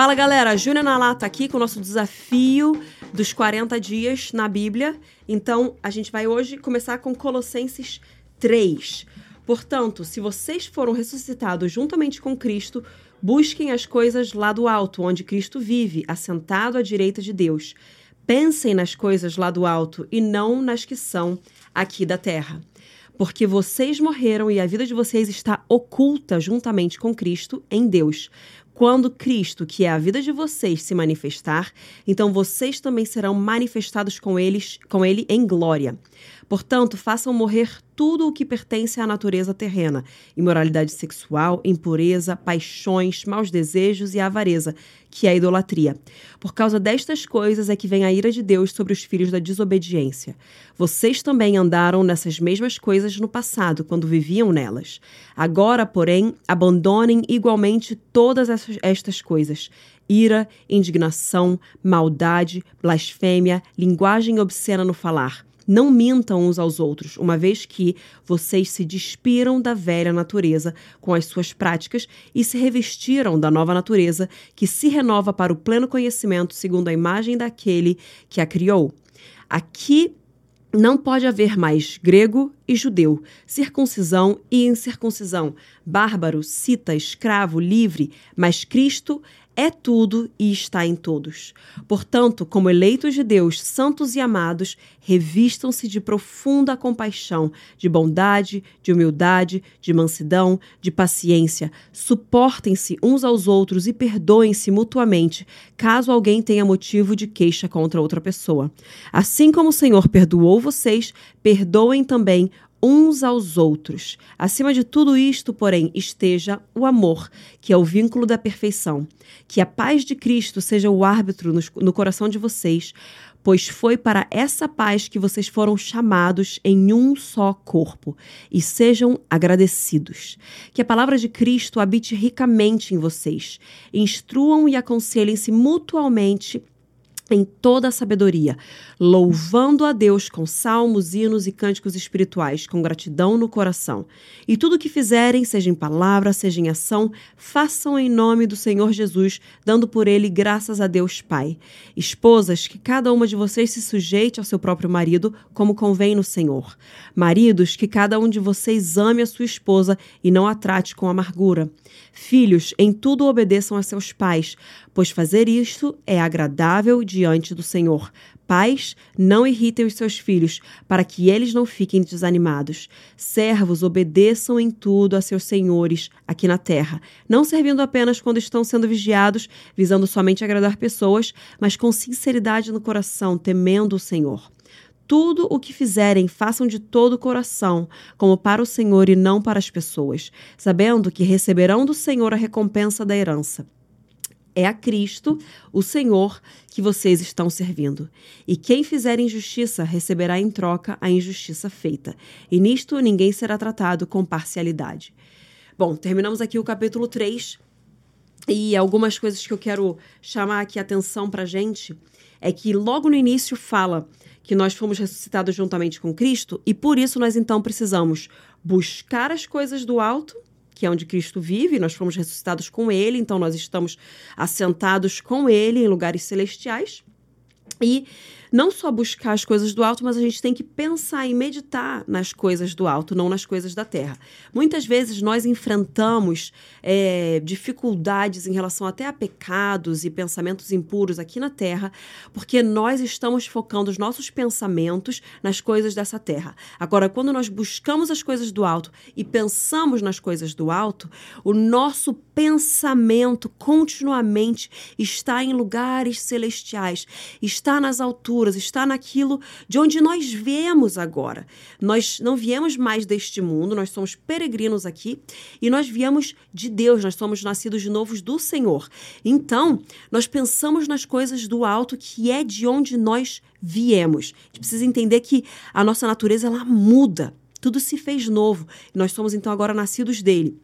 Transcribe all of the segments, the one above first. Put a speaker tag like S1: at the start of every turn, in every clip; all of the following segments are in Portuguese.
S1: Fala galera, Júlia Nalá aqui com o nosso desafio dos 40 dias na Bíblia. Então, a gente vai hoje começar com Colossenses 3. Portanto, se vocês foram ressuscitados juntamente com Cristo, busquem as coisas lá do alto, onde Cristo vive, assentado à direita de Deus. Pensem nas coisas lá do alto e não nas que são aqui da terra. Porque vocês morreram e a vida de vocês está oculta juntamente com Cristo em Deus. Quando Cristo, que é a vida de vocês, se manifestar, então vocês também serão manifestados com eles, com ele em glória. Portanto, façam morrer tudo o que pertence à natureza terrena: imoralidade sexual, impureza, paixões, maus desejos e avareza, que é a idolatria. Por causa destas coisas é que vem a ira de Deus sobre os filhos da desobediência. Vocês também andaram nessas mesmas coisas no passado, quando viviam nelas. Agora, porém, abandonem igualmente todas estas coisas: ira, indignação, maldade, blasfêmia, linguagem obscena no falar não mintam uns aos outros, uma vez que vocês se despiram da velha natureza com as suas práticas e se revestiram da nova natureza que se renova para o pleno conhecimento segundo a imagem daquele que a criou. Aqui não pode haver mais grego e judeu, circuncisão e incircuncisão, bárbaro, cita, escravo, livre, mas Cristo é tudo e está em todos. Portanto, como eleitos de Deus, santos e amados, revistam-se de profunda compaixão, de bondade, de humildade, de mansidão, de paciência. Suportem-se uns aos outros e perdoem-se mutuamente, caso alguém tenha motivo de queixa contra outra pessoa. Assim como o Senhor perdoou vocês, perdoem também uns aos outros. Acima de tudo isto, porém, esteja o amor, que é o vínculo da perfeição. Que a paz de Cristo seja o árbitro no, coração de vocês, pois foi para essa paz que vocês foram chamados em um só corpo, e sejam agradecidos. Que a palavra de Cristo habite ricamente em vocês. Instruam e aconselhem-se mutualmente em toda a sabedoria, louvando a Deus com salmos, hinos e cânticos espirituais, com gratidão no coração. E tudo o que fizerem, seja em palavra, seja em ação, façam em nome do Senhor Jesus, dando por ele graças a Deus Pai. Esposas, que cada uma de vocês se sujeite ao seu próprio marido, como convém no Senhor. Maridos, que cada um de vocês ame a sua esposa e não a trate com amargura. Filhos, em tudo obedeçam a seus pais, pois fazer isto é agradável diante do Senhor. Pais, não irritem os seus filhos, para que eles não fiquem desanimados. Servos, obedeçam em tudo a seus senhores aqui na terra, não servindo apenas quando estão sendo vigiados, visando somente agradar pessoas, mas com sinceridade no coração, temendo o Senhor. Tudo o que fizerem, façam de todo o coração, como para o Senhor e não para as pessoas, sabendo que receberão do Senhor a recompensa da herança. É a Cristo, o Senhor, que vocês estão servindo. E quem fizer injustiça receberá em troca a injustiça feita. E nisto ninguém será tratado com parcialidade. Bom, terminamos aqui o capítulo 3. E algumas coisas que eu quero chamar aqui a atenção para gente é que logo no início fala que nós fomos ressuscitados juntamente com Cristo e por isso nós então precisamos buscar as coisas do alto, que é onde Cristo vive, nós fomos ressuscitados com Ele, então nós estamos assentados com Ele em lugares celestiais. E não só buscar as coisas do alto, mas a gente tem que pensar e meditar nas coisas do alto, não nas coisas da terra. Muitas vezes nós enfrentamos é, dificuldades em relação até a pecados e pensamentos impuros aqui na terra, porque nós estamos focando os nossos pensamentos nas coisas dessa terra. Agora, quando nós buscamos as coisas do alto e pensamos nas coisas do alto, o nosso pensamento continuamente está em lugares celestiais, está nas alturas está naquilo de onde nós viemos agora. Nós não viemos mais deste mundo, nós somos peregrinos aqui e nós viemos de Deus, nós somos nascidos de novos do Senhor. Então, nós pensamos nas coisas do alto, que é de onde nós viemos. A gente precisa entender que a nossa natureza ela muda, tudo se fez novo. Nós somos então agora nascidos dele.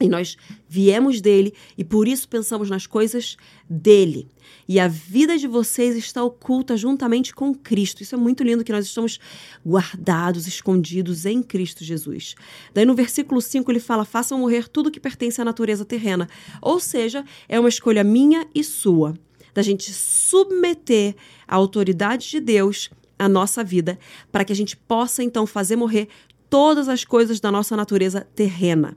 S1: E nós viemos dele e por isso pensamos nas coisas dele. E a vida de vocês está oculta juntamente com Cristo. Isso é muito lindo que nós estamos guardados, escondidos em Cristo Jesus. Daí no versículo 5 ele fala: "Façam morrer tudo que pertence à natureza terrena". Ou seja, é uma escolha minha e sua, da gente submeter a autoridade de Deus à nossa vida, para que a gente possa então fazer morrer todas as coisas da nossa natureza terrena.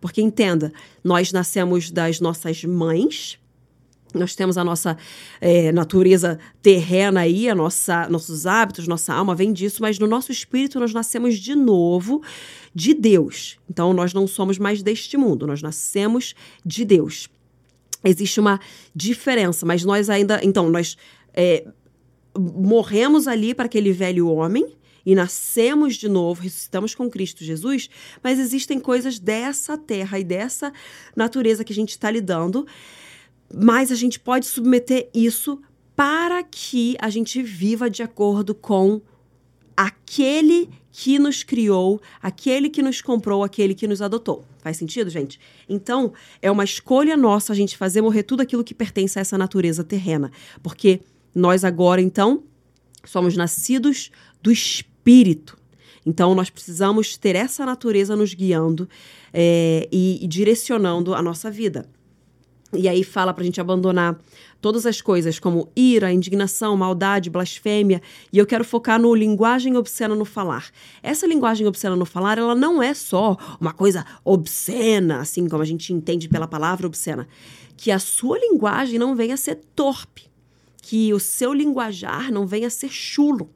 S1: Porque entenda, nós nascemos das nossas mães, nós temos a nossa é, natureza terrena aí, a nossa, nossos hábitos, nossa alma vem disso, mas no nosso espírito nós nascemos de novo de Deus. Então nós não somos mais deste mundo, nós nascemos de Deus. Existe uma diferença, mas nós ainda. Então, nós é, morremos ali para aquele velho homem, e nascemos de novo, ressuscitamos com Cristo Jesus, mas existem coisas dessa terra e dessa natureza que a gente está lidando, mas a gente pode submeter isso para que a gente viva de acordo com aquele que nos criou, aquele que nos comprou, aquele que nos adotou. Faz sentido, gente? Então, é uma escolha nossa a gente fazer morrer tudo aquilo que pertence a essa natureza terrena. Porque nós agora, então, somos nascidos do Espírito. Então, nós precisamos ter essa natureza nos guiando é, e, e, direcionando a nossa vida. E aí fala para a gente abandonar todas as coisas como ira, indignação, maldade, blasfêmia. E eu quero focar no linguagem obscena no falar. Essa linguagem obscena no falar, ela não é só uma coisa obscena, assim como a gente entende pela palavra obscena. Que a sua linguagem não venha a ser torpe. Que o seu linguajar não venha a ser chulo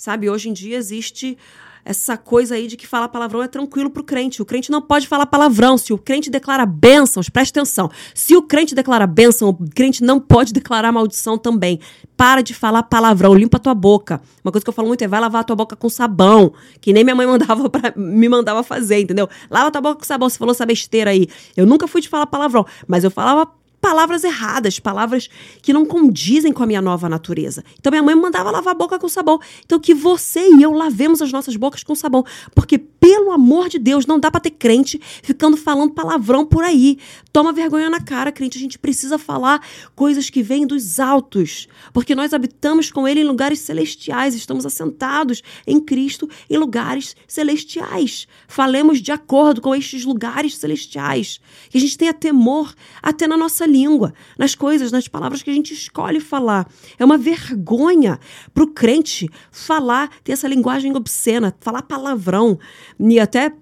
S1: Sabe, hoje em dia existe essa coisa aí de que falar palavrão é tranquilo pro crente. O crente não pode falar palavrão. Se o crente declara bênçãos, preste atenção. Se o crente declara bênção, o crente não pode declarar maldição também. Para de falar palavrão, limpa a tua boca. Uma coisa que eu falo muito é vai lavar tua boca com sabão, que nem minha mãe mandava pra, me mandava fazer, entendeu? Lava tua boca com sabão. Você falou essa besteira aí. Eu nunca fui de falar palavrão, mas eu falava palavras erradas, palavras que não condizem com a minha nova natureza. Então minha mãe me mandava lavar a boca com sabão. Então que você e eu lavemos as nossas bocas com sabão, porque pelo amor de Deus, não dá para ter crente ficando falando palavrão por aí. Toma vergonha na cara, crente, a gente precisa falar coisas que vêm dos altos, porque nós habitamos com ele em lugares celestiais, estamos assentados em Cristo em lugares celestiais. Falemos de acordo com estes lugares celestiais. Que a gente tenha temor até na nossa língua, nas coisas, nas palavras que a gente escolhe falar. É uma vergonha para o crente falar, ter essa linguagem obscena, falar palavrão. E até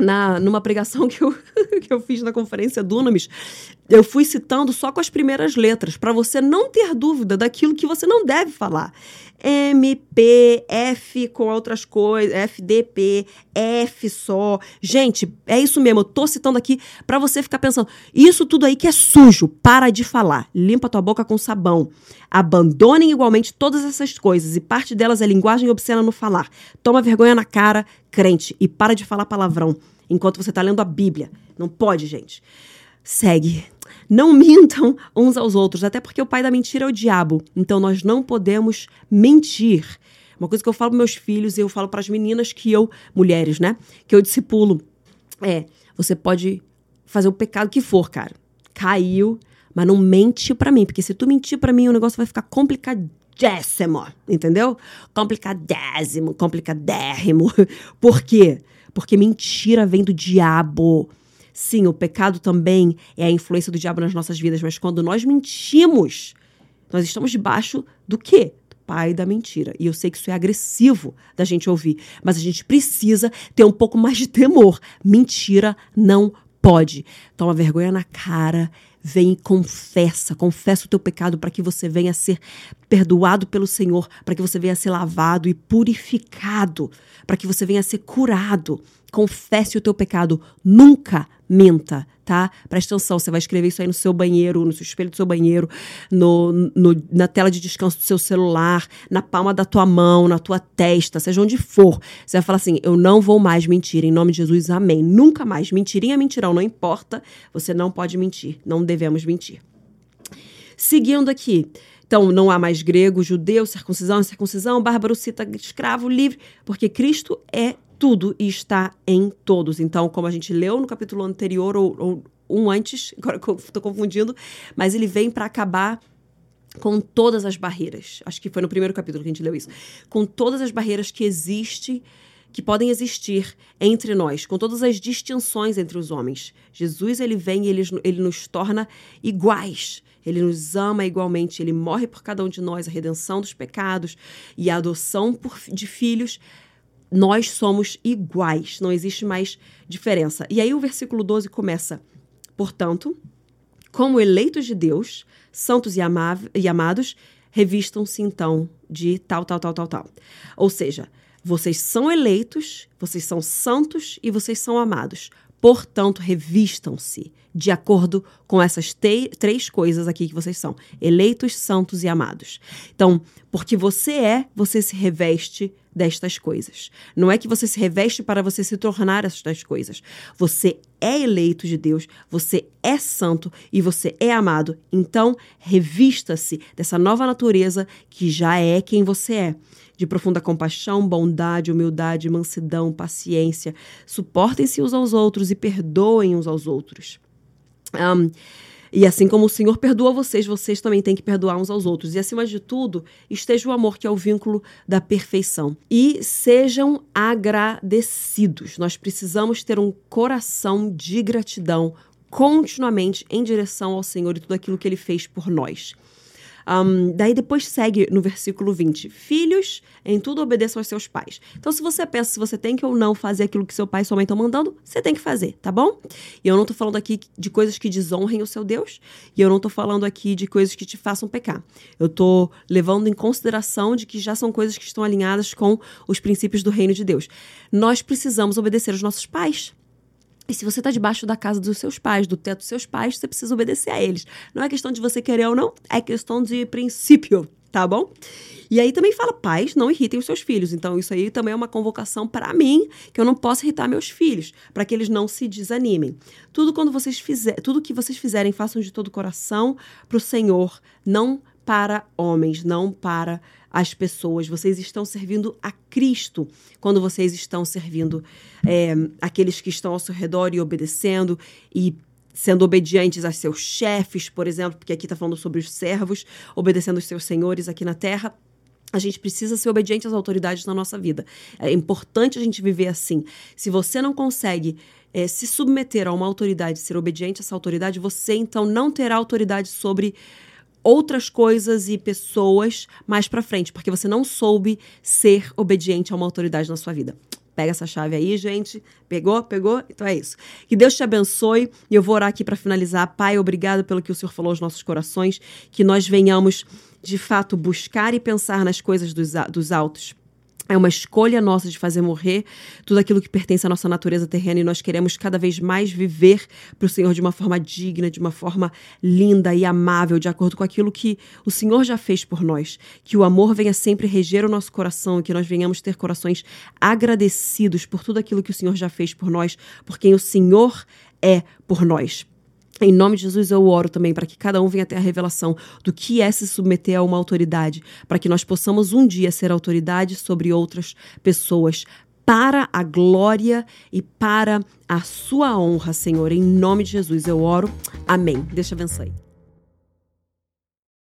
S1: na, numa pregação que eu, que eu fiz na conferência Dunamis, eu fui citando só com as primeiras letras, para você não ter dúvida daquilo que você não deve falar. M, P, F com outras coisas, FDP, F só. Gente, é isso mesmo, eu tô citando aqui para você ficar pensando, isso tudo aí que é sujo, para de falar. Limpa tua boca com sabão. Abandonem igualmente todas essas coisas e parte delas é linguagem obscena no falar. Toma vergonha na cara, crente, e para de falar palavrão enquanto você tá lendo a Bíblia. Não pode, gente. Segue. Não mintam uns aos outros, até porque o pai da mentira é o diabo. Então nós não podemos mentir. Uma coisa que eu falo para meus filhos e eu falo para as meninas que eu, mulheres, né, que eu discipulo, é: você pode fazer o pecado que for, cara. Caiu, mas não mente para mim, porque se tu mentir para mim, o negócio vai ficar complicadíssimo, entendeu? Complicadésimo, complicadérrimo. Por quê? Porque mentira vem do diabo. Sim, o pecado também é a influência do diabo nas nossas vidas, mas quando nós mentimos, nós estamos debaixo do quê? Do pai da mentira. E eu sei que isso é agressivo da gente ouvir, mas a gente precisa ter um pouco mais de temor. Mentira não pode. Toma vergonha na cara vem e confessa, confessa o teu pecado para que você venha a ser perdoado pelo Senhor, para que você venha a ser lavado e purificado, para que você venha a ser curado. Confesse o teu pecado, nunca minta, tá? Presta atenção, você vai escrever isso aí no seu banheiro, no seu espelho do seu banheiro, no, no, na tela de descanso do seu celular, na palma da tua mão, na tua testa, seja onde for. Você vai falar assim: eu não vou mais mentir, em nome de Jesus, amém. Nunca mais. Mentirinha, mentirão, não importa, você não pode mentir, não devemos mentir. Seguindo aqui. Então, não há mais grego, judeu, circuncisão, circuncisão, bárbaro, cita, escravo, livre, porque Cristo é tudo e está em todos. Então, como a gente leu no capítulo anterior, ou, ou um antes, agora estou confundindo, mas ele vem para acabar com todas as barreiras. Acho que foi no primeiro capítulo que a gente leu isso. Com todas as barreiras que existem que podem existir entre nós, com todas as distinções entre os homens. Jesus, ele vem e ele, ele nos torna iguais. Ele nos ama igualmente, ele morre por cada um de nós, a redenção dos pecados e a adoção por, de filhos. Nós somos iguais, não existe mais diferença. E aí o versículo 12 começa: Portanto, como eleitos de Deus, santos e, e amados, revistam-se então de tal, tal, tal, tal, tal. Ou seja, vocês são eleitos, vocês são santos e vocês são amados. Portanto, revistam-se de acordo com essas três coisas aqui que vocês são: eleitos, santos e amados. Então, porque você é, você se reveste destas coisas. Não é que você se reveste para você se tornar estas coisas. Você é eleito de Deus, você é santo e você é amado. Então, revista-se dessa nova natureza que já é quem você é. De profunda compaixão, bondade, humildade, mansidão, paciência. Suportem-se uns aos outros e perdoem uns aos outros. Um, e assim como o Senhor perdoa vocês, vocês também têm que perdoar uns aos outros. E acima de tudo, esteja o amor, que é o vínculo da perfeição. E sejam agradecidos. Nós precisamos ter um coração de gratidão continuamente em direção ao Senhor e tudo aquilo que ele fez por nós. Um, daí depois segue no versículo 20: Filhos, em tudo obedeçam aos seus pais. Então, se você pensa se você tem que ou não fazer aquilo que seu pai e sua mãe estão mandando, você tem que fazer, tá bom? E eu não tô falando aqui de coisas que desonrem o seu Deus, e eu não tô falando aqui de coisas que te façam pecar. Eu tô levando em consideração de que já são coisas que estão alinhadas com os princípios do reino de Deus. Nós precisamos obedecer aos nossos pais. E se você está debaixo da casa dos seus pais, do teto dos seus pais, você precisa obedecer a eles. Não é questão de você querer ou não, é questão de princípio, tá bom? E aí também fala, pais, não irritem os seus filhos. Então, isso aí também é uma convocação para mim, que eu não posso irritar meus filhos, para que eles não se desanimem. Tudo quando vocês fizer, tudo que vocês fizerem, façam de todo o coração para o Senhor, não para homens, não para as pessoas. Vocês estão servindo a Cristo quando vocês estão servindo é, aqueles que estão ao seu redor e obedecendo e sendo obedientes a seus chefes, por exemplo, porque aqui está falando sobre os servos, obedecendo os seus senhores aqui na terra. A gente precisa ser obediente às autoridades na nossa vida. É importante a gente viver assim. Se você não consegue é, se submeter a uma autoridade, ser obediente a essa autoridade, você então não terá autoridade sobre outras coisas e pessoas mais para frente, porque você não soube ser obediente a uma autoridade na sua vida. Pega essa chave aí, gente. Pegou? Pegou? Então é isso. Que Deus te abençoe. E eu vou orar aqui para finalizar. Pai, obrigado pelo que o Senhor falou aos nossos corações. Que nós venhamos, de fato, buscar e pensar nas coisas dos, dos altos é uma escolha nossa de fazer morrer tudo aquilo que pertence à nossa natureza terrena e nós queremos cada vez mais viver para o Senhor de uma forma digna, de uma forma linda e amável, de acordo com aquilo que o Senhor já fez por nós. Que o amor venha sempre reger o nosso coração e que nós venhamos ter corações agradecidos por tudo aquilo que o Senhor já fez por nós, por quem o Senhor é por nós. Em nome de Jesus, eu oro também para que cada um venha ter a revelação do que é se submeter a uma autoridade, para que nós possamos um dia ser autoridade sobre outras pessoas, para a glória e para a sua honra, Senhor. Em nome de Jesus, eu oro. Amém. Deixa abençoe.